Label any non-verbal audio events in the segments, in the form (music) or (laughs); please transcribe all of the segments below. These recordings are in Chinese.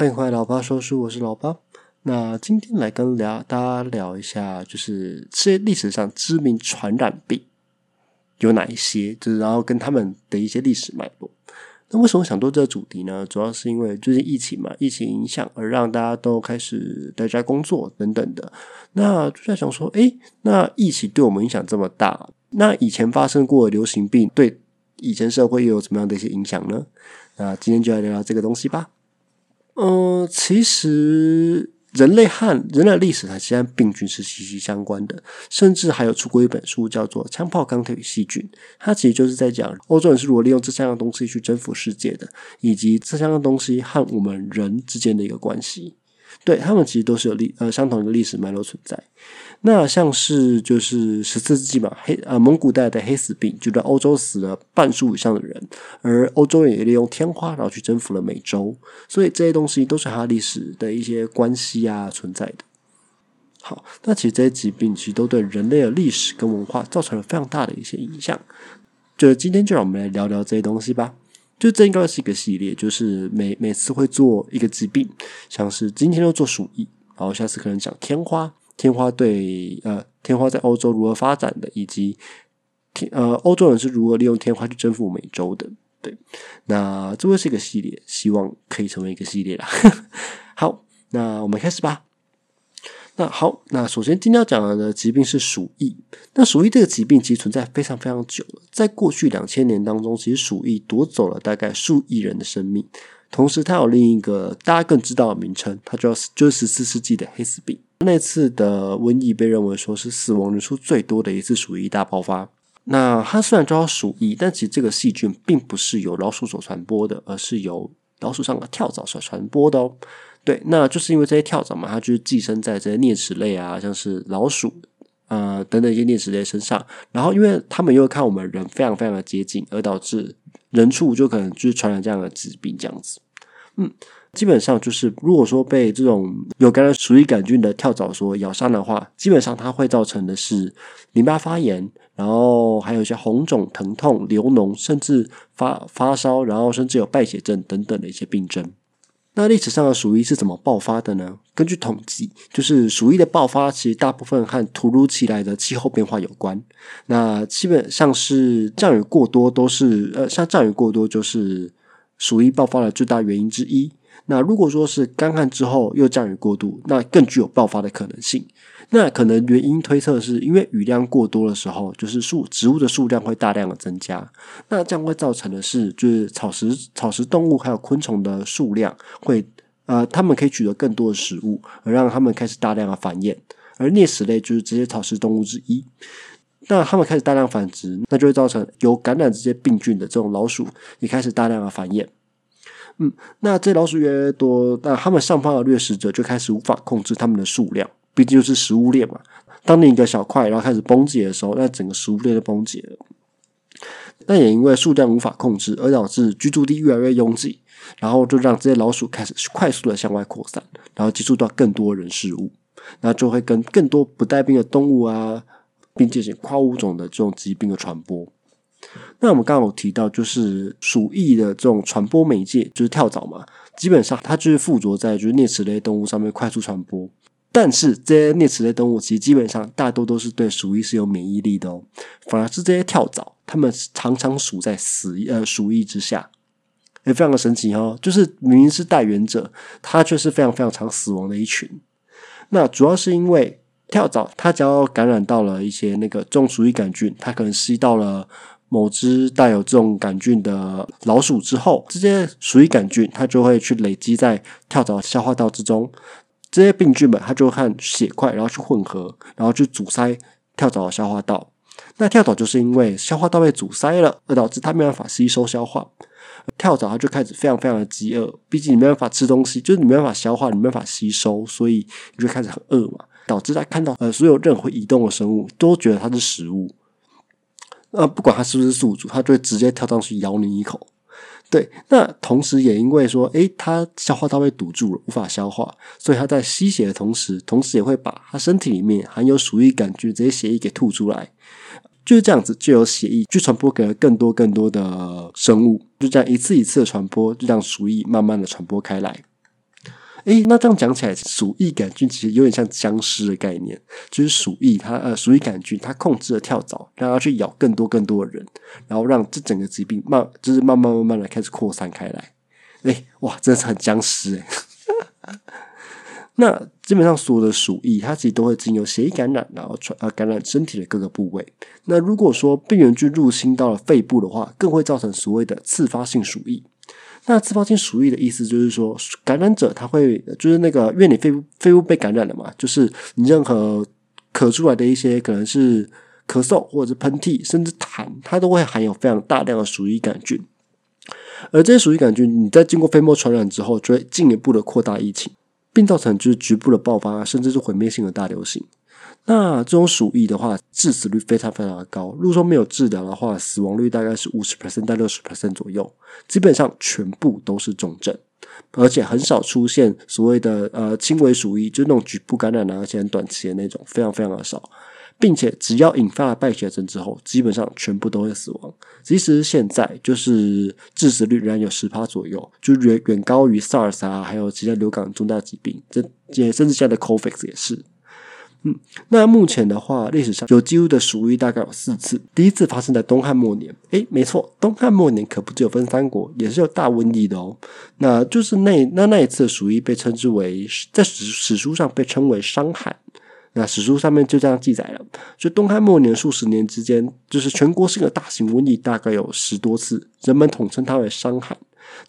欢迎回来，老八说书，我是老八。那今天来跟聊大家聊一下，就是世界历史上知名传染病有哪一些，就是然后跟他们的一些历史脉络。那为什么想做这个主题呢？主要是因为最近疫情嘛，疫情影响而让大家都开始在家工作等等的。那就在想说，诶，那疫情对我们影响这么大，那以前发生过的流行病对以前社会又有怎么样的一些影响呢？那今天就来聊聊这个东西吧。嗯，其实人类和人类历史它实际病菌是息息相关的，甚至还有出过一本书叫做《枪炮、钢铁与细菌》，它其实就是在讲欧洲人是如何利用这三样东西去征服世界的，以及这三样东西和我们人之间的一个关系。对他们其实都是有历呃相同的历史脉络存在。那像是就是十四世纪嘛，黑呃蒙古带的黑死病，就在欧洲死了半数以上的人，而欧洲人也利用天花然后去征服了美洲，所以这些东西都是它历史的一些关系啊存在的。好，那其实这些疾病其实都对人类的历史跟文化造成了非常大的一些影响。就今天就让我们来聊聊这些东西吧。就这应该是一个系列，就是每每次会做一个疾病，像是今天要做鼠疫，然后下次可能讲天花，天花对呃天花在欧洲如何发展的，以及天呃欧洲人是如何利用天花去征服美洲的。对，那这会是一个系列，希望可以成为一个系列啦。(laughs) 好，那我们开始吧。那好，那首先今天要讲的疾病是鼠疫。那鼠疫这个疾病其实存在非常非常久了，在过去两千年当中，其实鼠疫夺走了大概数亿人的生命。同时，它有另一个大家更知道的名称，它叫就是十四世纪的黑死病。那次的瘟疫被认为说是死亡人数最多的一次鼠疫大爆发。那它虽然叫鼠疫，但其实这个细菌并不是由老鼠所传播的，而是由老鼠上的跳蚤所传播的哦。对，那就是因为这些跳蚤嘛，它就是寄生在这些啮齿类啊，像是老鼠呃等等一些啮齿类身上。然后，因为他们又看我们人非常非常的接近，而导致人畜就可能就是传染这样的疾病这样子。嗯，基本上就是如果说被这种有感染鼠疫杆菌的跳蚤所咬伤的话，基本上它会造成的是淋巴发炎，然后还有一些红肿、疼痛、流脓，甚至发发烧，然后甚至有败血症等等的一些病症。那历史上的鼠疫是怎么爆发的呢？根据统计，就是鼠疫的爆发其实大部分和突如其来的气候变化有关。那基本上是降雨过多，都是呃，像降雨过多就是鼠疫爆发的最大原因之一。那如果说是干旱之后又降雨过度，那更具有爆发的可能性。那可能原因推测是因为雨量过多的时候，就是树植物的数量会大量的增加，那这样会造成的是，就是草食草食动物还有昆虫的数量会呃，它们可以取得更多的食物，而让它们开始大量的繁衍。而啮齿类就是这些草食动物之一，那它们开始大量繁殖，那就会造成有感染这些病菌的这种老鼠也开始大量的繁衍。嗯，那这老鼠越来越多，那它们上方的掠食者就开始无法控制它们的数量。毕竟就是食物链嘛，当你一个小块然后开始崩解的时候，那整个食物链就崩解了。但也因为数量无法控制，而导致居住地越来越拥挤，然后就让这些老鼠开始快速的向外扩散，然后接触到更多人事物，那就会跟更多不带病的动物啊，并进行跨物种的这种疾病的传播。那我们刚刚有提到，就是鼠疫的这种传播媒介就是跳蚤嘛，基本上它就是附着在就是啮齿类动物上面快速传播。但是这些啮齿类动物其实基本上大多都是对鼠疫是有免疫力的哦，反而是这些跳蚤，它们常常属在死呃鼠疫之下，也非常的神奇哦。就是明明是带源者，它却是非常非常常死亡的一群。那主要是因为跳蚤，它只要感染到了一些那个中鼠疫杆菌，它可能吸到了某只带有这种杆菌的老鼠之后，这些鼠疫杆菌它就会去累积在跳蚤消化道之中。这些病菌们，它就会和血块，然后去混合，然后去阻塞跳蚤的消化道。那跳蚤就是因为消化道被阻塞了，而导致它没办法吸收消化。跳蚤它就开始非常非常的饥饿，毕竟你没办法吃东西，就是你没办法消化，你没办法吸收，所以你就开始很饿嘛。导致它看到呃所有任何移动的生物，都觉得它是食物。呃，不管它是不是宿主，它就会直接跳上去咬你一口。对，那同时也因为说，诶，它消化道被堵住了，无法消化，所以它在吸血的同时，同时也会把它身体里面含有鼠疫杆菌这些血液给吐出来，就是这样子，就有血液去传播给了更多更多的生物，就这样一次一次的传播，就让鼠疫慢慢的传播开来。诶，那这样讲起来，鼠疫杆菌其实有点像僵尸的概念，就是鼠疫它呃鼠疫杆菌它控制了跳蚤，让它去咬更多更多的人，然后让这整个疾病慢就是慢慢慢慢的开始扩散开来。诶，哇，真的是很僵尸诶。(laughs) 那基本上所有的鼠疫，它其实都会经由血液感染，然后传呃感染身体的各个部位。那如果说病原菌入侵到了肺部的话，更会造成所谓的次发性鼠疫。那自发性鼠疫的意思就是说，感染者他会就是那个，因为你肺部肺部被感染了嘛，就是你任何咳出来的一些可能是咳嗽或者是喷嚏，甚至痰，它都会含有非常大量的鼠疫杆菌。而这些鼠疫杆菌，你在经过飞沫传染之后，就会进一步的扩大疫情，并造成就是局部的爆发，甚至是毁灭性的大流行。那这种鼠疫的话，致死率非常非常的高。如果说没有治疗的话，死亡率大概是五十 percent 到六十 percent 左右，基本上全部都是重症，而且很少出现所谓的呃轻微鼠疫，就那种局部感染啊，而且很短期的那种，非常非常的少。并且只要引发了败血症之后，基本上全部都会死亡。即使现在就是致死率仍然有十趴左右，就远远高于 SARS 啊，还有其他流感重大疾病，这也甚至现在的 COVID 也是。嗯，那目前的话，历史上有记录的鼠疫大概有四次。第一次发生在东汉末年，诶，没错，东汉末年可不只有分三国，也是有大瘟疫的哦。那就是那那那一次鼠疫被称之为，在史史书上被称为伤寒。那史书上面就这样记载了，就东汉末年数十年之间，就是全国性的大型瘟疫大概有十多次，人们统称它为伤寒。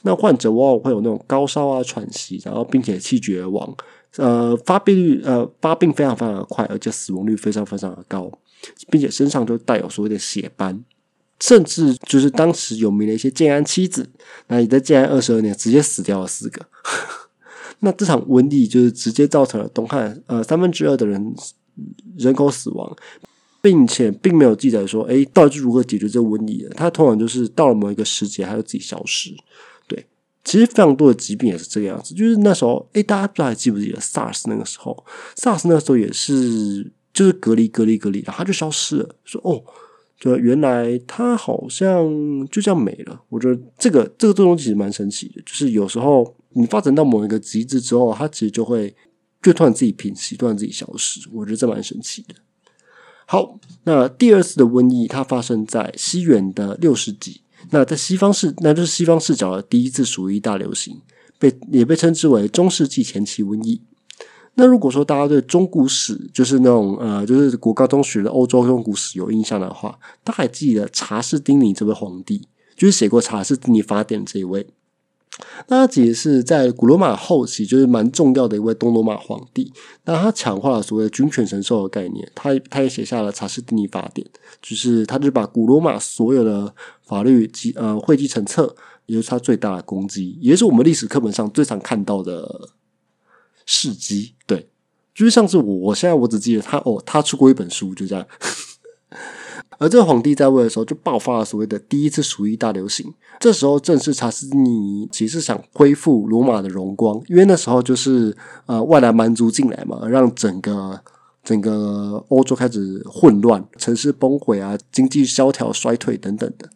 那患者往往会有那种高烧啊、喘息，然后并且气绝而亡。呃，发病率呃发病非常非常的快，而且死亡率非常非常的高，并且身上都带有所谓的血斑，甚至就是当时有名的一些建安七子，那也在建安二十二年直接死掉了四个。(laughs) 那这场瘟疫就是直接造成了东汉呃三分之二的人人口死亡，并且并没有记载说，哎，到底是如何解决这个瘟疫的？它通常就是到了某一个时节，它就自己消失。其实非常多的疾病也是这个样子，就是那时候，哎，大家不知道还记不记得 SARS 那个时候，SARS 那个时候也是就是隔离隔离隔离，然后它就消失了。说哦，就原来它好像就这样没了。我觉得这个这个作用其实蛮神奇的，就是有时候你发展到某一个极致之后，它其实就会就突然自己平息，突然自己消失。我觉得这蛮神奇的。好，那第二次的瘟疫它发生在西元的六世纪。那在西方视，那就是西方视角的第一次鼠疫大流行，被也被称之为中世纪前期瘟疫。那如果说大家对中古史，就是那种呃，就是国高中学的欧洲中古史有印象的话，大家还记得查士丁尼这位皇帝，就是写过《查士丁尼法典》这一位。那他其实是在古罗马后期，就是蛮重要的一位东罗马皇帝。那他强化了所谓的君权神授的概念，他他也写下了《查士丁尼法典》，就是他就把古罗马所有的法律集呃汇集成册，也就是他最大的功绩，也是我们历史课本上最常看到的事迹。对，就是像是我我现在我只记得他哦，他出过一本书，就这样。而这个皇帝在位的时候，就爆发了所谓的第一次鼠疫大流行。这时候正是查士丁尼其实想恢复罗马的荣光，因为那时候就是呃外来蛮族进来嘛，让整个整个欧洲开始混乱，城市崩毁啊，经济萧条衰退等等的。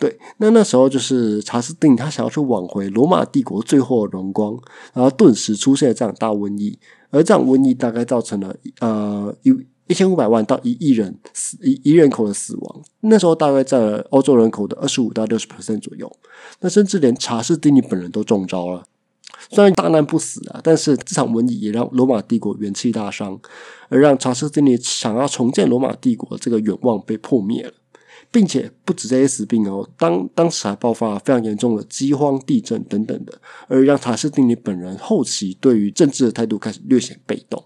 对，那那时候就是查士丁他想要去挽回罗马帝国最后的荣光，然后顿时出现了这样大瘟疫，而这样瘟疫大概造成了呃一。一千五百万到一亿人死一一人口的死亡，那时候大概占了欧洲人口的二十五到六十 percent 左右。那甚至连查士丁尼本人都中招了，虽然大难不死啊，但是这场瘟疫也让罗马帝国元气大伤，而让查士丁尼想要重建罗马帝国这个愿望被破灭了，并且不止这些死病哦，当当时还爆发了非常严重的饥荒、地震等等的，而让查士丁尼本人后期对于政治的态度开始略显被动。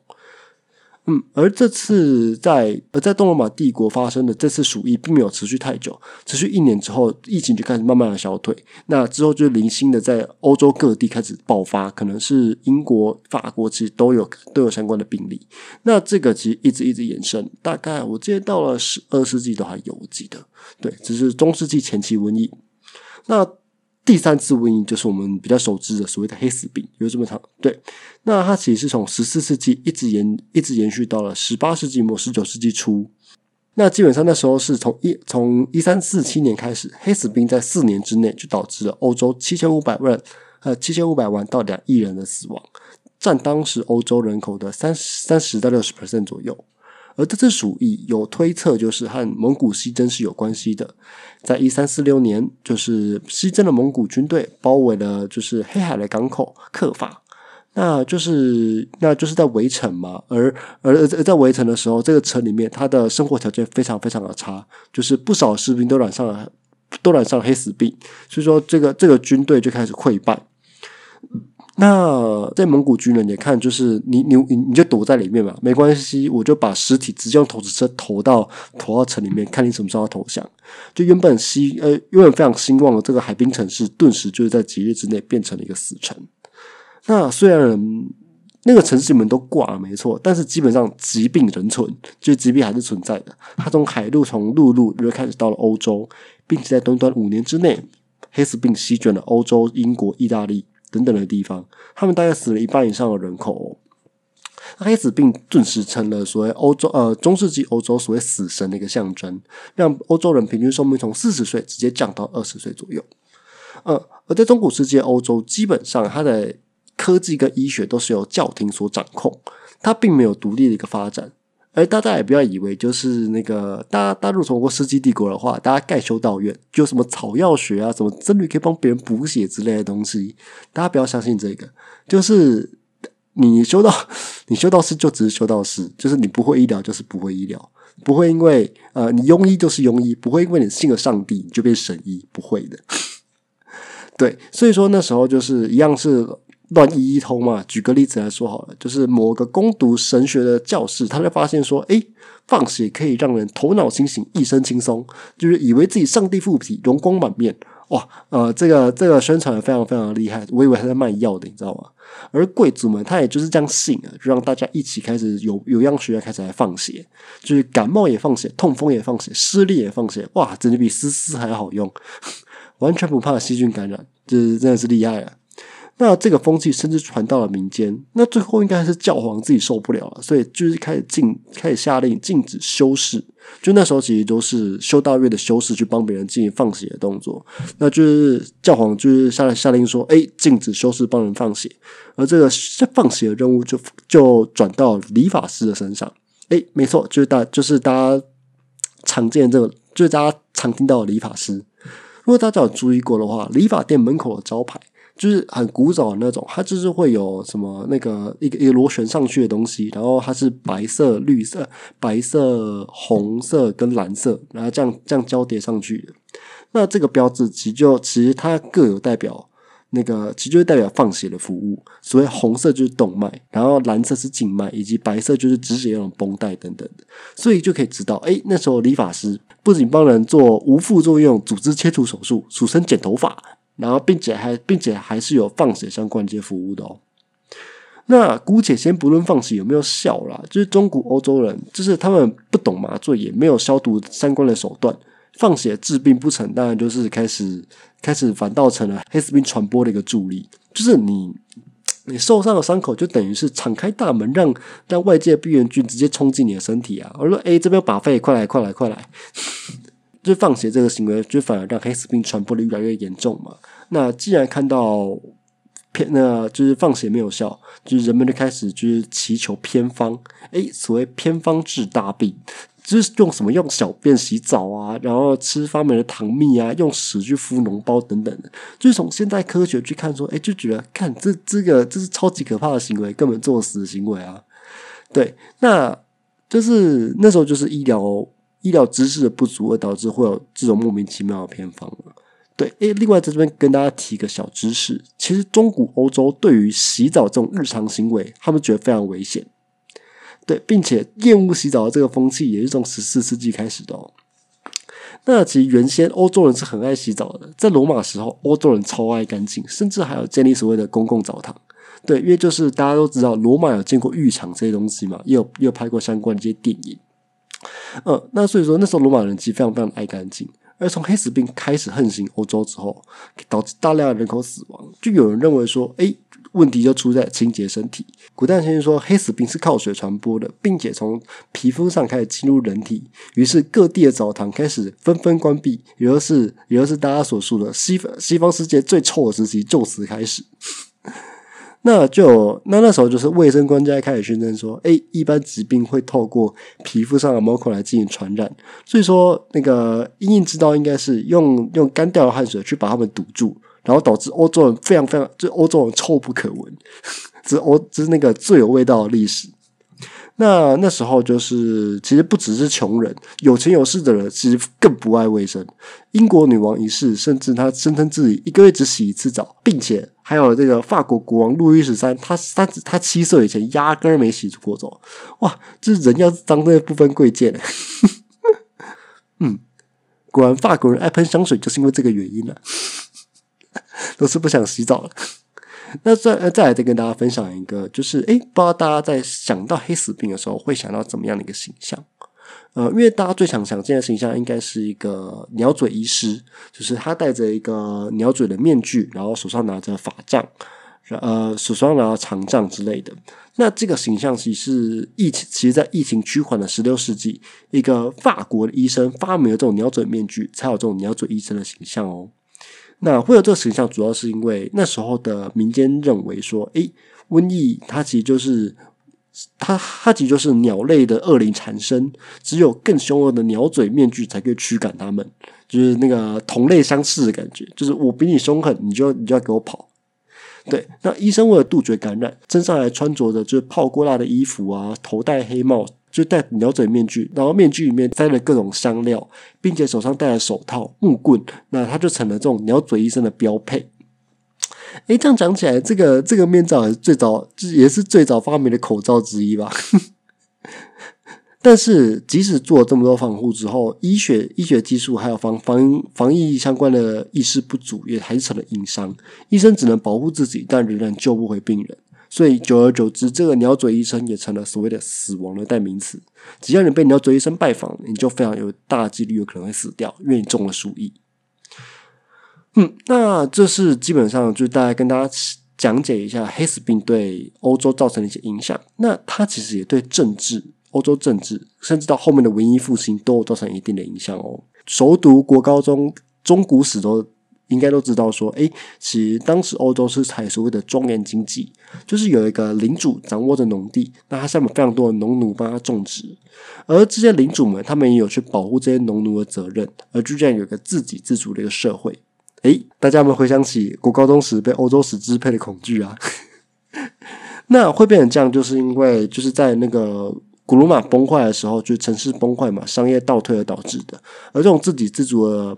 嗯，而这次在而在东罗马帝国发生的这次鼠疫，并没有持续太久，持续一年之后，疫情就开始慢慢的消退。那之后就零星的在欧洲各地开始爆发，可能是英国、法国其实都有都有相关的病例。那这个其实一直一直延伸，大概我记得到了十二世纪都还有，我记得对，只是中世纪前期瘟疫。那第三次瘟疫就是我们比较熟知的所谓的黑死病，有这么长对。那它其实是从十四世纪一直延一直延续到了十八世纪末十九世纪初。那基本上那时候是从一从一三四七年开始，黑死病在四年之内就导致了欧洲七千五百万呃七千五百万到两亿人的死亡，占当时欧洲人口的三三十到六十 percent 左右。而这次鼠疫有推测，就是和蒙古西征是有关系的。在一三四六年，就是西征的蒙古军队包围了就是黑海的港口克法，那就是那就是在围城嘛。而而而在围城的时候，这个城里面他的生活条件非常非常的差，就是不少士兵都染上了都染上了黑死病，所以说这个这个军队就开始溃败。那在蒙古军人也看，就是你你你你就躲在里面嘛，没关系，我就把尸体直接用投石车投到投到城里面，看你什么时候投降。就原本希呃原本非常兴旺的这个海滨城市，顿时就是在几日之内变成了一个死城。那虽然那个城市里面都挂了，没错，但是基本上疾病仍存，就是疾病还是存在的。它从海路从陆路就开始到了欧洲，并且在短短五年之内，黑死病席卷了欧洲、英国、意大利。等等的地方，他们大概死了一半以上的人口。黑死病顿时成了所谓欧洲呃中世纪欧洲所谓死神的一个象征，让欧洲人平均寿命从四十岁直接降到二十岁左右。呃，而在中古世界欧洲，基本上它的科技跟医学都是由教廷所掌控，它并没有独立的一个发展。哎大家也不要以为就是那个，大大陆从过世纪帝国的话，大家盖修道院，就什么草药学啊，什么僧侣可以帮别人补血之类的东西，大家不要相信这个。就是你修道，(laughs) 你修道士就只是修道士，就是你不会医疗，就是不会医疗，不会因为呃你庸医就是庸医，不会因为你信了上帝你就变神医，不会的。(laughs) 对，所以说那时候就是一样是。乱一一通嘛，举个例子来说好了，就是某个攻读神学的教士，他就发现说，哎，放血可以让人头脑清醒，一身轻松，就是以为自己上帝附体，容光满面，哇，呃，这个这个宣传非常非常厉害，我以为他在卖药的，你知道吗？而贵族们他也就是这样信啊，就让大家一起开始有有样学样开始来放血，就是感冒也放血，痛风也放血，失利也放血，哇，简直比丝丝还好用，(laughs) 完全不怕细菌感染，就是真的是厉害了。那这个风气甚至传到了民间，那最后应该是教皇自己受不了了，所以就是开始禁，开始下令禁止修士。就那时候其实都是修道院的修士去帮别人进行放血的动作，那就是教皇就是下下令说，哎，禁止修士帮人放血，而这个放血的任务就就转到理发师的身上。哎，没错，就是大就是大家常见这个，就是大家常听到的理发师。如果大家有注意过的话，理发店门口的招牌。就是很古早的那种，它就是会有什么那个一个一个螺旋上去的东西，然后它是白色、绿色、白色、红色跟蓝色，然后这样这样交叠上去的。那这个标志其实就其实它各有代表，那个其实就代表放血的服务。所谓红色就是动脉，然后蓝色是静脉，以及白色就是止血用绷带等等的。所以就可以知道，哎，那时候理发师不仅帮人做无副作用组织切除手术，俗称剪头发。然后，并且还，并且还是有放血相关这些服务的哦。那姑且先不论放血有没有效啦，就是中古欧洲人，就是他们不懂麻醉，也没有消毒相关的手段，放血治病不成，当然就是开始开始反倒成了黑死病传播的一个助力。就是你你受伤的伤口，就等于是敞开大门，让让外界病原菌直接冲进你的身体啊！我说，哎，这边把肺，快来，快来，快来！(laughs) 就是放血这个行为，就反而让黑死病传播的越来越严重嘛。那既然看到偏，那就是放血没有效，就是人们就开始就是祈求偏方。诶，所谓偏方治大病，就是用什么用小便洗澡啊，然后吃发霉的糖蜜啊，用屎去敷脓包等等的。就是从现代科学去看，说，诶，就觉得看这这个这是超级可怕的行为，根本作死的行为啊。对，那就是那时候就是医疗。医疗知识的不足，而导致会有这种莫名其妙的偏方对，诶，另外在这边跟大家提个小知识，其实中古欧洲对于洗澡这种日常行为，他们觉得非常危险。对，并且厌恶洗澡的这个风气也是从十四世纪开始的哦。那其实原先欧洲人是很爱洗澡的，在罗马时候，欧洲人超爱干净，甚至还有建立所谓的公共澡堂。对，因为就是大家都知道，罗马有见过浴场这些东西嘛，也有也有拍过相关的这些电影。嗯，那所以说那时候罗马人其实非常非常爱干净，而从黑死病开始横行欧洲之后，导致大量的人口死亡，就有人认为说，哎，问题就出在清洁身体。古代先生说，黑死病是靠水传播的，并且从皮肤上开始进入人体，于是各地的澡堂开始纷纷关闭，也就是也就是大家所说的西方西方世界最臭的时期就此开始。那就那那时候就是卫生官家开始宣称说，哎，一般疾病会透过皮肤上的毛孔来进行传染，所以说那个阴影之道应该是用用干掉的汗水去把它们堵住，然后导致欧洲人非常非常就欧洲人臭不可闻，(laughs) 这欧这是那个最有味道的历史。那那时候就是，其实不只是穷人，有钱有势的人其实更不爱卫生。英国女王一世，甚至她声称自己一个月只洗一次澡，并且还有这个法国国王路易十三，他他他七岁以前压根儿没洗过澡。哇，这人要脏，的不分贵贱。(laughs) 嗯，果然法国人爱喷香水，就是因为这个原因了，(laughs) 都是不想洗澡了。那再再来再跟大家分享一个，就是诶，不知道大家在想到黑死病的时候，会想到怎么样的一个形象？呃，因为大家最常想见的形象，应该是一个鸟嘴医师，就是他戴着一个鸟嘴的面具，然后手上拿着法杖，呃，手上拿着长杖之类的。那这个形象其实是疫情，其实在疫情趋缓的十六世纪，一个法国的医生发明了这种鸟嘴面具，才有这种鸟嘴医生的形象哦。那会有这个形象，主要是因为那时候的民间认为说，诶，瘟疫它其实就是它它其实就是鸟类的恶灵产生，只有更凶恶的鸟嘴面具才可以驱赶它们，就是那个同类相斥的感觉，就是我比你凶狠，你就你就要给我跑。对，那医生为了杜绝感染，身上还穿着的就是泡过蜡的衣服啊，头戴黑帽。就戴鸟嘴面具，然后面具里面塞了各种香料，并且手上戴了手套、木棍，那他就成了这种鸟嘴医生的标配。哎，这样讲起来，这个这个面罩也是最早，也是最早发明的口罩之一吧？(laughs) 但是，即使做了这么多防护之后，医学医学技术还有防防防疫相关的意识不足，也还是成了硬伤。医生只能保护自己，但仍然救不回病人。所以，久而久之，这个鸟嘴医生也成了所谓的死亡的代名词。只要你被鸟嘴医生拜访，你就非常有大几率有可能会死掉，因为你中了鼠疫。嗯，那这是基本上就大概跟大家讲解一下黑死病对欧洲造成的一些影响。那它其实也对政治、欧洲政治，甚至到后面的文艺复兴都有造成一定的影响哦。熟读国高中中古史都。应该都知道，说，哎，其实当时欧洲是采所谓的庄园经济，就是有一个领主掌握着农地，那他下面非常多的农奴帮他种植，而这些领主们，他们也有去保护这些农奴的责任，而就这样有一个自给自足的一个社会。诶，大家有没有回想起国高中时被欧洲史支配的恐惧啊？(laughs) 那会变成这样，就是因为就是在那个古罗马崩坏的时候，就是城市崩坏嘛，商业倒退而导致的，而这种自给自足的。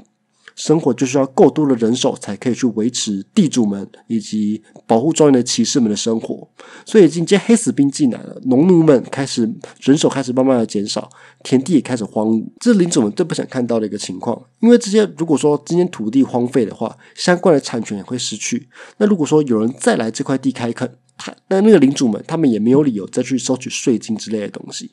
生活就需要够多的人手，才可以去维持地主们以及保护庄园的骑士们的生活。所以，今天黑死病进来了，农奴们开始人手开始慢慢的减少，田地也开始荒芜。这是领主们最不想看到的一个情况。因为这些如果说今天土地荒废的话，相关的产权也会失去。那如果说有人再来这块地开垦，他那那个领主们他们也没有理由再去收取税金之类的东西。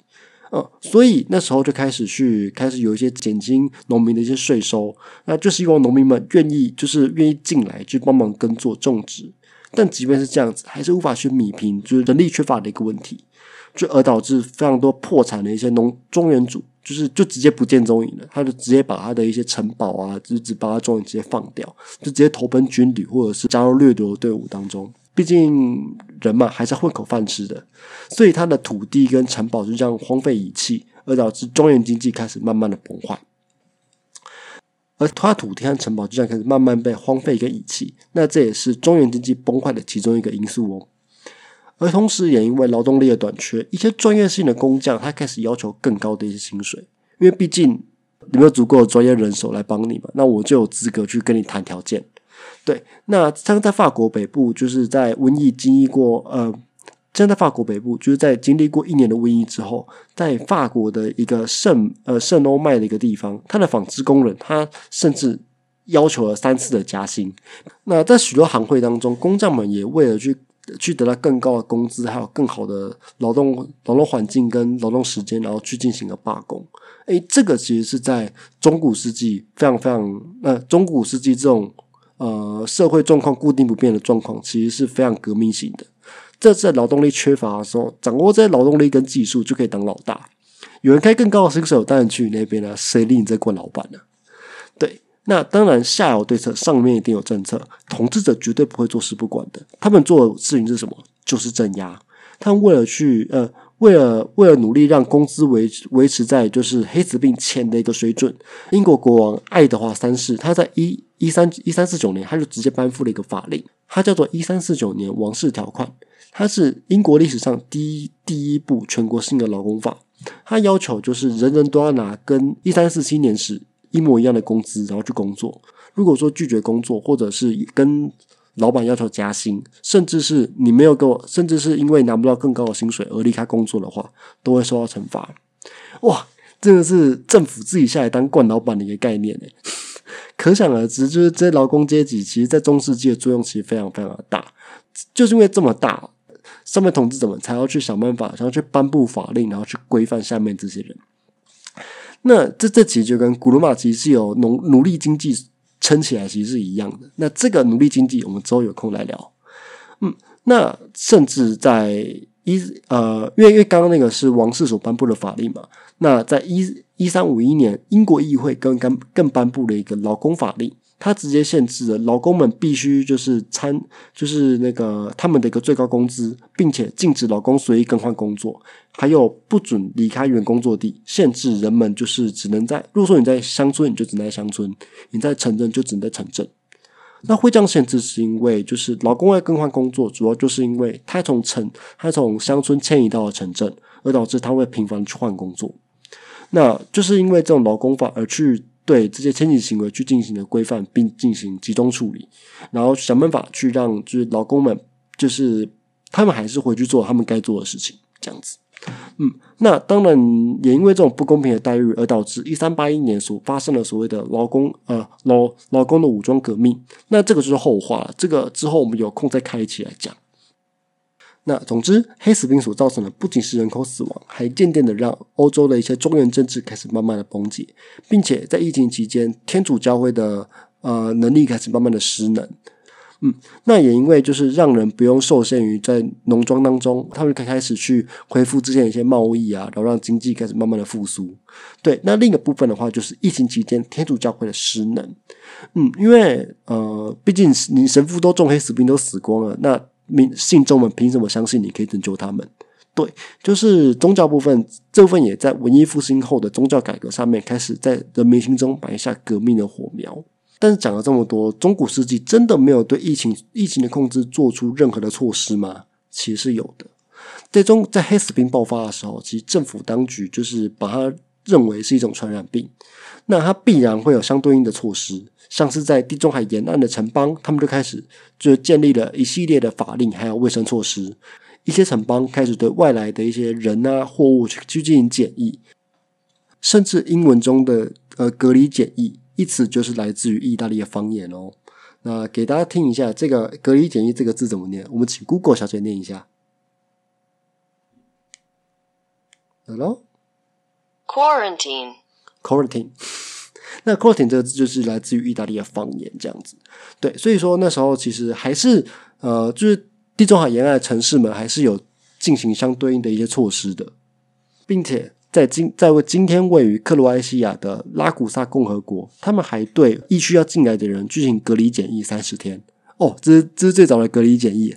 嗯，所以那时候就开始去开始有一些减轻农民的一些税收，那就是希望农民们愿意就是愿意进来去帮忙耕作种植。但即便是这样子，还是无法去米平就是人力缺乏的一个问题，就而导致非常多破产的一些农庄园主，就是就直接不见踪影了。他就直接把他的一些城堡啊，就只把他庄园直接放掉，就直接投奔军旅或者是加入掠夺的队伍当中。毕竟人嘛，还是混口饭吃的，所以他的土地跟城堡就这样荒废遗弃，而导致中原经济开始慢慢的崩坏。而他土地和城堡就这样开始慢慢被荒废跟遗弃，那这也是中原经济崩坏的其中一个因素哦。而同时也因为劳动力的短缺，一些专业性的工匠他开始要求更高的一些薪水，因为毕竟你没有足够的专业人手来帮你嘛，那我就有资格去跟你谈条件。对，那像在法国北部，就是在瘟疫经历过，呃，像在法国北部，就是在经历过一年的瘟疫之后，在法国的一个圣呃圣欧麦的一个地方，他的纺织工人，他甚至要求了三次的加薪。那在许多行会当中，工匠们也为了去去得到更高的工资，还有更好的劳动劳动环境跟劳动时间，然后去进行了罢工。诶，这个其实是在中古世纪非常非常呃中古世纪这种。呃社会状况固定不变的状况，其实是非常革命性的。这在劳动力缺乏的时候，掌握这些劳动力跟技术就可以当老大。有人开更高的薪水，当然去你那边了，谁理你这惯老板呢？对，那当然下有对策，上面一定有政策。统治者绝对不会坐视不管的。他们做的事情是什么？就是镇压。他们为了去呃，为了为了努力让工资维维持在就是黑死病前的一个水准。英国国王爱德华三世，他在一一三一三四九年，他就直接颁布了一个法令，它叫做一三四九年王室条款。它是英国历史上第一第一部全国性的劳工法。它要求就是人人都要拿跟一三四七年时一模一样的工资，然后去工作。如果说拒绝工作，或者是跟老板要求加薪，甚至是你没有给我，甚至是因为拿不到更高的薪水而离开工作的话，都会受到惩罚。哇，真的是政府自己下来当惯老板的一个概念呢。(laughs) 可想而知，就是这些劳工阶级，其实在中世纪的作用其实非常非常的大，就是因为这么大。上面统治者们才要去想办法，想要去颁布法令，然后去规范下面这些人。那这这其实就跟古罗马其实是有奴奴隶经济撑起来，其实是一样的。那这个奴隶经济，我们之后有空来聊。嗯，那甚至在一呃，因为因为刚刚那个是王室所颁布的法令嘛。那在一一三五一年，英国议会更更更颁布了一个劳工法令。他直接限制了劳工们必须就是参就是那个他们的一个最高工资，并且禁止劳工随意更换工作，还有不准离开原工作地，限制人们就是只能在如果说你在乡村，你就只能在乡村；你在城镇就只能在城镇。那会这样限制，是因为就是劳工要更换工作，主要就是因为他从城他从乡村迁移到了城镇，而导致他会频繁去换工作。那就是因为这种劳工法而去。对这些迁徙行为去进行了规范，并进行集中处理，然后想办法去让就是劳工们，就是他们还是回去做他们该做的事情，这样子。嗯，那当然也因为这种不公平的待遇，而导致一三八一年所发生的所谓的劳工呃劳劳工的武装革命。那这个就是后话了，这个之后我们有空再开一期来讲。那总之，黑死病所造成的不仅是人口死亡，还渐渐的让欧洲的一些中原政治开始慢慢的崩解，并且在疫情期间，天主教会的呃能力开始慢慢的失能。嗯，那也因为就是让人不用受限于在农庄当中，他们开开始去恢复之前一些贸易啊，然后让经济开始慢慢的复苏。对，那另一个部分的话，就是疫情期间天主教会的失能。嗯，因为呃，毕竟你神父都中黑死病都死光了，那。民信众们凭什么相信你可以拯救他们？对，就是宗教部分，这部分也在文艺复兴后的宗教改革上面开始在人民心中埋下革命的火苗。但是讲了这么多，中古世纪真的没有对疫情疫情的控制做出任何的措施吗？其实是有的。在中在黑死病爆发的时候，其实政府当局就是把它认为是一种传染病，那它必然会有相对应的措施。像是在地中海沿岸的城邦，他们就开始就建立了一系列的法令，还有卫生措施。一些城邦开始对外来的一些人啊、货物去去进行检疫，甚至英文中的呃隔离检疫一词就是来自于意大利的方言哦。那给大家听一下这个隔离检疫这个字怎么念？我们请 Google 小姐念一下。Hello，quarantine，quarantine。那 c o t i n 这个字就是来自于意大利的方言，这样子。对，所以说那时候其实还是呃，就是地中海沿岸的城市们还是有进行相对应的一些措施的，并且在今在为今天位于克罗埃西亚的拉古萨共和国，他们还对疫区要进来的人进行隔离检疫三十天。哦，这是这是最早的隔离检疫，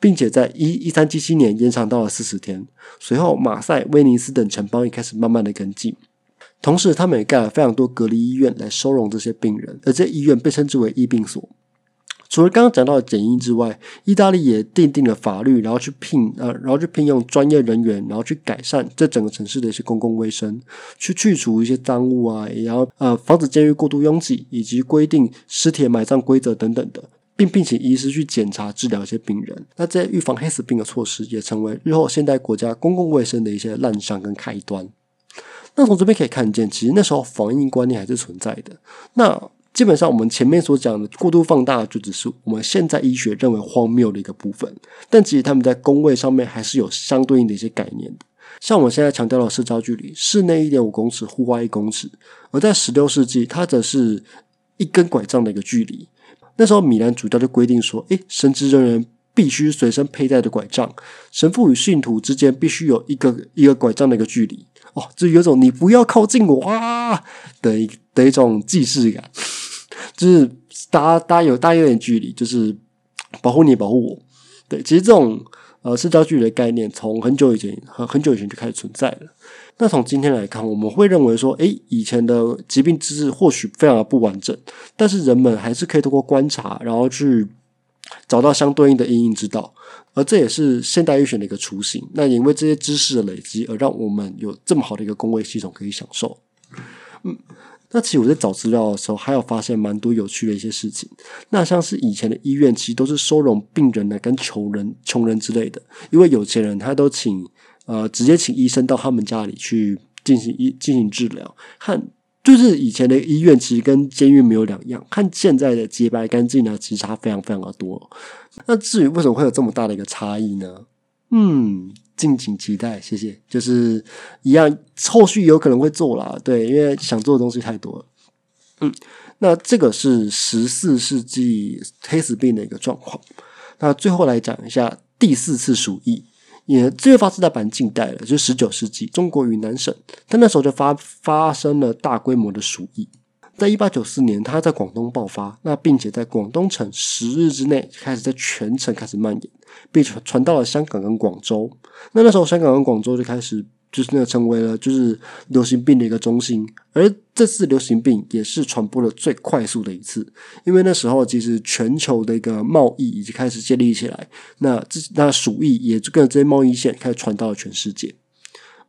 并且在一一三七七年延长到了四十天。随后，马赛、威尼斯等城邦也开始慢慢的跟进。同时，他们也盖了非常多隔离医院来收容这些病人，而这医院被称之为疫病所。除了刚刚讲到的检疫之外，意大利也奠定了法律，然后去聘呃，然后去聘用专业人员，然后去改善这整个城市的一些公共卫生，去去除一些脏物啊，也要呃防止监狱过度拥挤，以及规定尸体埋葬规则等等的，并聘请医师去检查治疗一些病人。那这些预防黑死病的措施，也成为日后现代国家公共卫生的一些滥觞跟开端。那从这边可以看见，其实那时候防疫观念还是存在的。那基本上我们前面所讲的过度放大，就只是我们现在医学认为荒谬的一个部分。但其实他们在工位上面还是有相对应的一些概念的。像我们现在强调的社交距离，室内一点五公尺，户外一公尺；而在十六世纪，它则是一根拐杖的一个距离。那时候米兰主教就规定说，诶，神职人员必须随身佩戴的拐杖，神父与信徒之间必须有一个一个拐杖的一个距离。哦，就有种你不要靠近我啊的一的一种既视感，就是大家大家有大家有点距离，就是保护你保护我。对，其实这种呃社交距离的概念，从很久以前很很久以前就开始存在了。那从今天来看，我们会认为说，诶，以前的疾病知识或许非常的不完整，但是人们还是可以通过观察，然后去找到相对应的应应之道，而这也是现代医学的一个雏形。那也因为这些知识的累积，而让我们有这么好的一个工位系统可以享受。嗯，那其实我在找资料的时候，还有发现蛮多有趣的一些事情。那像是以前的医院，其实都是收容病人的跟穷人、穷人之类的，因为有钱人他都请。呃，直接请医生到他们家里去进行医进行治疗，和就是以前的医院其实跟监狱没有两样，看现在的洁白干净呢，其实差非常非常的多。那至于为什么会有这么大的一个差异呢？嗯，敬请期待，谢谢。就是一样，后续有可能会做啦，对，因为想做的东西太多了。嗯，那这个是十四世纪黑死病的一个状况。那最后来讲一下第四次鼠疫。也最发生在版近代了，就是十九世纪中国云南省，但那时候就发发生了大规模的鼠疫，在一八九四年，它在广东爆发，那并且在广东城十日之内开始在全城开始蔓延，并传传到了香港跟广州，那那时候香港跟广州就开始。就是那个成为了就是流行病的一个中心，而这次流行病也是传播的最快速的一次，因为那时候其实全球的一个贸易已经开始建立起来，那这那鼠疫也就跟着这些贸易线开始传到了全世界。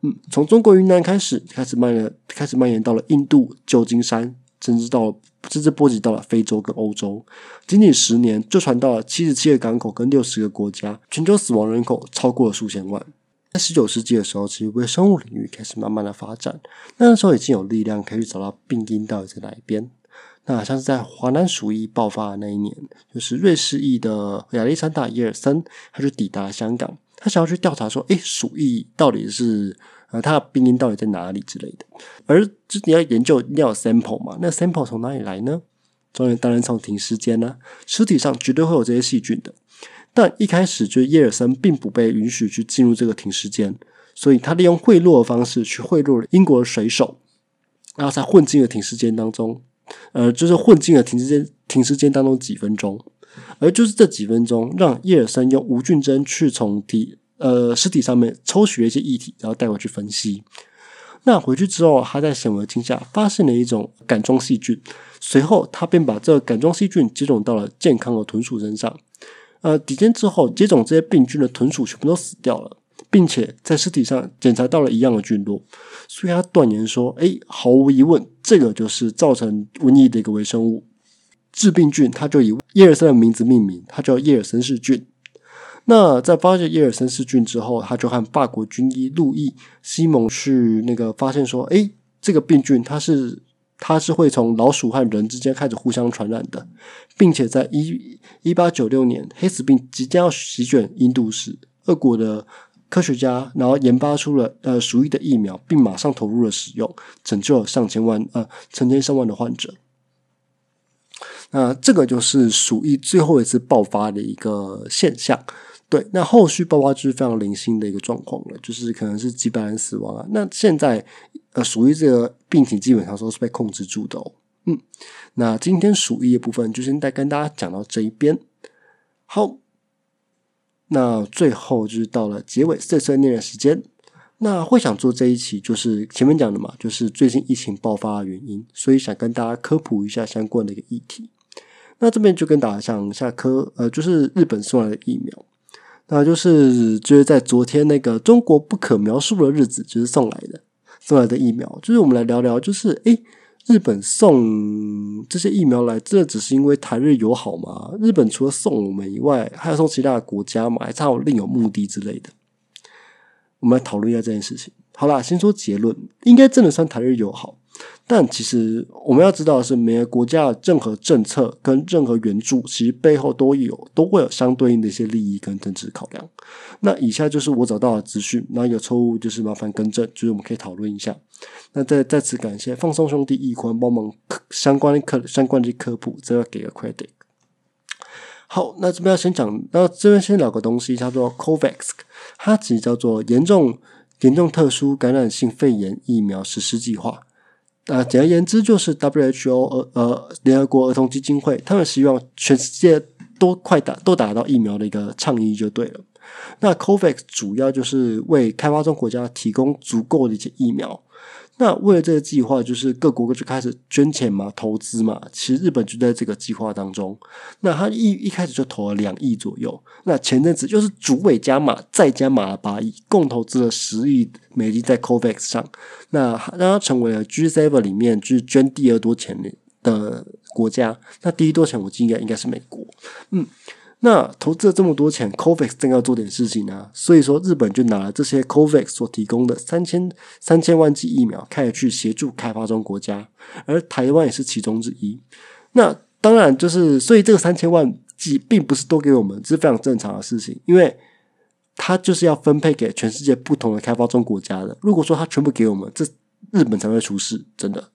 嗯，从中国云南开始开始蔓延，开始蔓延到了印度、旧金山，甚至到甚至波及到了非洲跟欧洲，仅仅十年就传到了七十七个港口跟六十个国家，全球死亡人口超过了数千万。在十九世纪的时候，其实微生物领域开始慢慢的发展。那时候已经有力量可以去找到病因到底在哪一边。那像是在华南鼠疫爆发的那一年，就是瑞士裔的亚历山大·耶尔森，他就抵达香港，他想要去调查说，诶，鼠疫到底是呃，它的病因到底在哪里之类的。而就你要研究，要有 sample 嘛？那 sample 从哪里来呢？当然，当然从停尸间呢，尸体上绝对会有这些细菌的。但一开始，就是耶尔森并不被允许去进入这个停尸间，所以他利用贿赂的方式去贿赂了英国的水手，然后才混进了停尸间当中。呃，就是混进了停尸间停尸间当中几分钟，而就是这几分钟，让耶尔森用无菌针去从体呃尸体上面抽取了一些液体，然后带回去分析。那回去之后，他在显微镜下发现了一种杆状细菌，随后他便把这个杆状细菌接种到了健康的豚鼠身上。呃，抵监之后接种这些病菌的豚鼠全部都死掉了，并且在尸体上检查到了一样的菌落，所以他断言说：“哎，毫无疑问，这个就是造成瘟疫的一个微生物致病菌。”他就以叶尔森的名字命名，它叫叶尔森氏菌。那在发现叶尔森氏菌之后，他就和法国军医路易西蒙去那个发现说：“哎，这个病菌它是。”它是会从老鼠和人之间开始互相传染的，并且在一一八九六年，黑死病即将要席卷印度时，俄国的科学家然后研发出了呃鼠疫的疫苗，并马上投入了使用，拯救了上千万呃成千上万的患者。那这个就是鼠疫最后一次爆发的一个现象。对，那后续爆发就是非常零星的一个状况了，就是可能是几百人死亡啊。那现在呃，属于这个病情基本上都是被控制住的哦。嗯，那今天鼠疫的部分就先带跟大家讲到这一边。好，那最后就是到了结尾碎碎念的时间。那会想做这一期，就是前面讲的嘛，就是最近疫情爆发的原因，所以想跟大家科普一下相关的一个议题。那这边就跟大家讲一下科呃，就是日本送来的疫苗。那就是就是在昨天那个中国不可描述的日子，就是送来的送来的疫苗。就是我们来聊聊，就是诶，日本送这些疫苗来，这只是因为台日友好吗？日本除了送我们以外，还要送其他的国家吗？还差有另有目的之类的？我们来讨论一下这件事情。好啦，先说结论，应该真的算台日友好。但其实我们要知道的是，每个国家的任何政策跟任何援助，其实背后都有都会有相对应的一些利益跟政治考量。那以下就是我找到的资讯，那有错误就是麻烦更正，就是我们可以讨论一下。那再再次感谢放松兄弟易坤帮忙相关科相关的科普，这要给个 credit。好，那这边要先讲，那这边先聊个东西，叫做 COVAX，它其实叫做严重严重特殊感染性肺炎疫苗实施计划。啊，简而言之，就是 WHO 呃呃联合国儿童基金会，他们希望全世界都快打都打到疫苗的一个倡议就对了。那 COVAX 主要就是为开发中国家提供足够的一些疫苗。那为了这个计划，就是各国就开始捐钱嘛，投资嘛。其实日本就在这个计划当中。那他一一开始就投了两亿左右。那前阵子就是主委加码，再加码了八亿，共投资了十亿美金在 COVAX 上。那让他成为了 G7 里面就是捐第二多钱的国家。那第一多钱，我记得应该是美国。嗯。那投资了这么多钱，COVAX 正要做点事情啊，所以说日本就拿了这些 COVAX 所提供的三千三千万剂疫苗，开始去协助开发中国家，而台湾也是其中之一。那当然就是，所以这个三千万剂并不是都给我们，这是非常正常的事情，因为它就是要分配给全世界不同的开发中国家的。如果说它全部给我们，这日本才会出事，真的。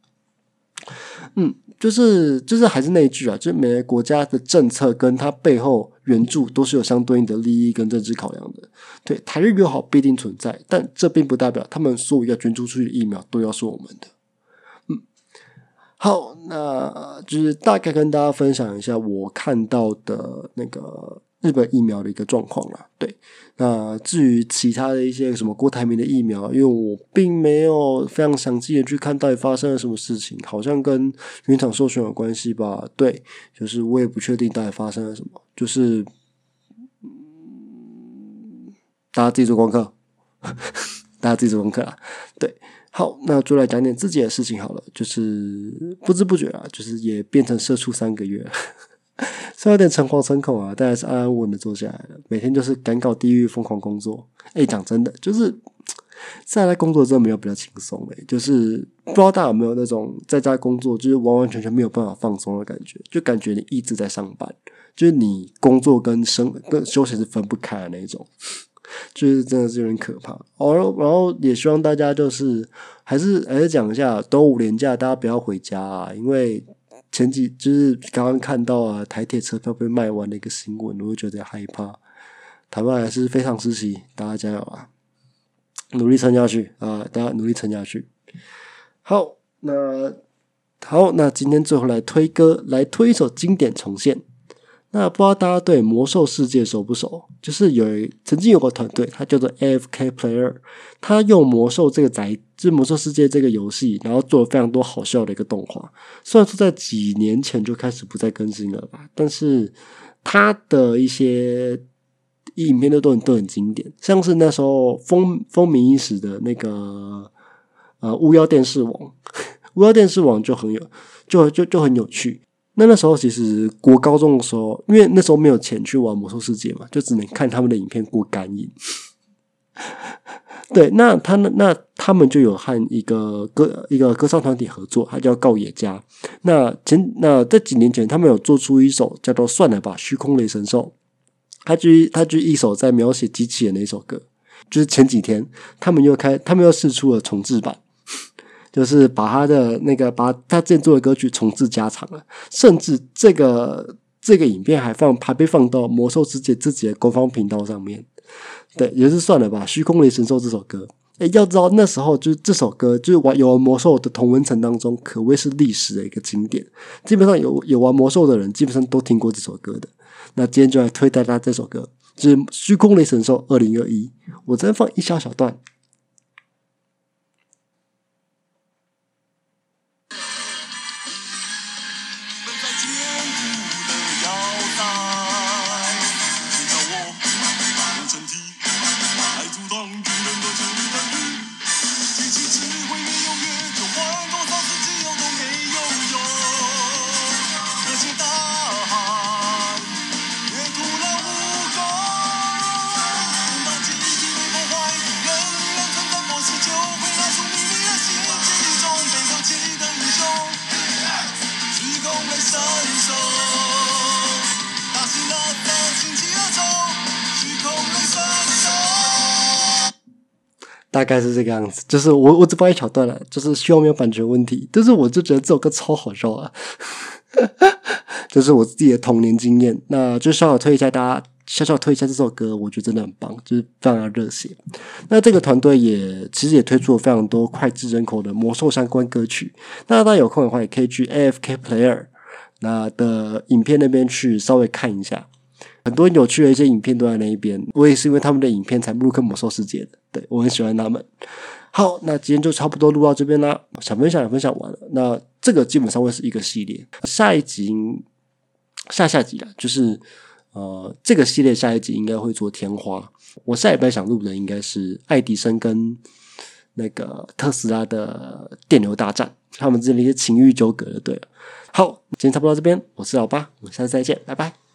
嗯，就是就是还是那一句啊，就是每个国家的政策跟它背后。援助都是有相对应的利益跟政治考量的，对台日友好必定存在，但这并不代表他们所有要捐助出去的疫苗都要是我们的。嗯，好，那就是大概跟大家分享一下我看到的那个。日本疫苗的一个状况啦。对，那至于其他的一些什么郭台铭的疫苗，因为我并没有非常详细的去看到底发生了什么事情，好像跟原厂授权有关系吧？对，就是我也不确定到底发生了什么，就是大家自己做功课，(laughs) 大家自己做功课啊。对，好，那就来讲点自己的事情好了，就是不知不觉啊，就是也变成社畜三个月。然有点诚惶诚恐啊，但还是安安稳稳的坐下来了。每天就是赶稿地狱，疯狂工作。哎，讲真的，就是在家工作真的没有比较轻松哎。就是不知道大家有没有那种在家工作，就是完完全全没有办法放松的感觉，就感觉你一直在上班，就是你工作跟生跟休息是分不开的那种，就是真的是有点可怕。哦，然后也希望大家就是还是还是讲一下，都五连假，大家不要回家啊，因为。前几就是刚刚看到啊，台铁车票被卖完的一个新闻，我就觉得害怕。台湾还是非常时期，大家加油啊，努力撑下去啊，大家努力撑下去。好，那好，那今天最后来推歌，来推一首经典重现。那不知道大家对魔兽世界熟不熟？就是有曾经有个团队，它叫做 AFK Player，他用魔兽这个宅，就魔兽世界这个游戏，然后做了非常多好笑的一个动画。虽然说在几年前就开始不再更新了吧，但是他的一些影片都都很都很经典，像是那时候风风靡一时的那个呃巫妖电视网，巫妖电视网 (laughs) 就很有，就就就很有趣。那那时候其实国高中的时候，因为那时候没有钱去玩魔兽世界嘛，就只能看他们的影片过干瘾。对，那他那他们就有和一个歌一个歌唱团体合作，他叫告野家。那前那这几年前，他们有做出一首叫做《算了吧，虚空雷神兽》，他就他就一首在描写机器人的一首歌。就是前几天，他们又开，他们又试出了重制版。就是把他的那个把他之前做的歌曲重置加长了，甚至这个这个影片还放还被放到魔兽世界自己的官方频道上面。对，也是算了吧。虚空雷神兽这首歌，哎，要知道那时候就是这首歌就是玩有玩魔兽的同文层当中，可谓是历史的一个经典。基本上有有玩魔兽的人，基本上都听过这首歌的。那今天就来推大家这首歌，就是虚空雷神兽二零二一。我再放一小小段。大概是这个样子，就是我我只播一小段了，就是希望没有版权问题。但是我就觉得这首歌超好笑啊！(laughs) 这是我自己的童年经验。那就稍微推一下大家，小小推一下这首歌，我觉得真的很棒，就是非常的热血。那这个团队也其实也推出了非常多脍炙人口的魔兽相关歌曲。那大家有空的话，也可以去 AFK Player 那的影片那边去稍微看一下。很多有趣的一些影片都在那一边，我也是因为他们的影片才入坑魔兽世界的。对我很喜欢他们。好，那今天就差不多录到这边啦。想分享也分享完了。那这个基本上会是一个系列，下一集、下下集啊，就是呃，这个系列下一集应该会做天花。我下一班想录的应该是爱迪生跟那个特斯拉的电流大战，他们之间的一些情欲纠葛，对。好，今天差不多到这边，我是老八，我们下次再见，拜拜。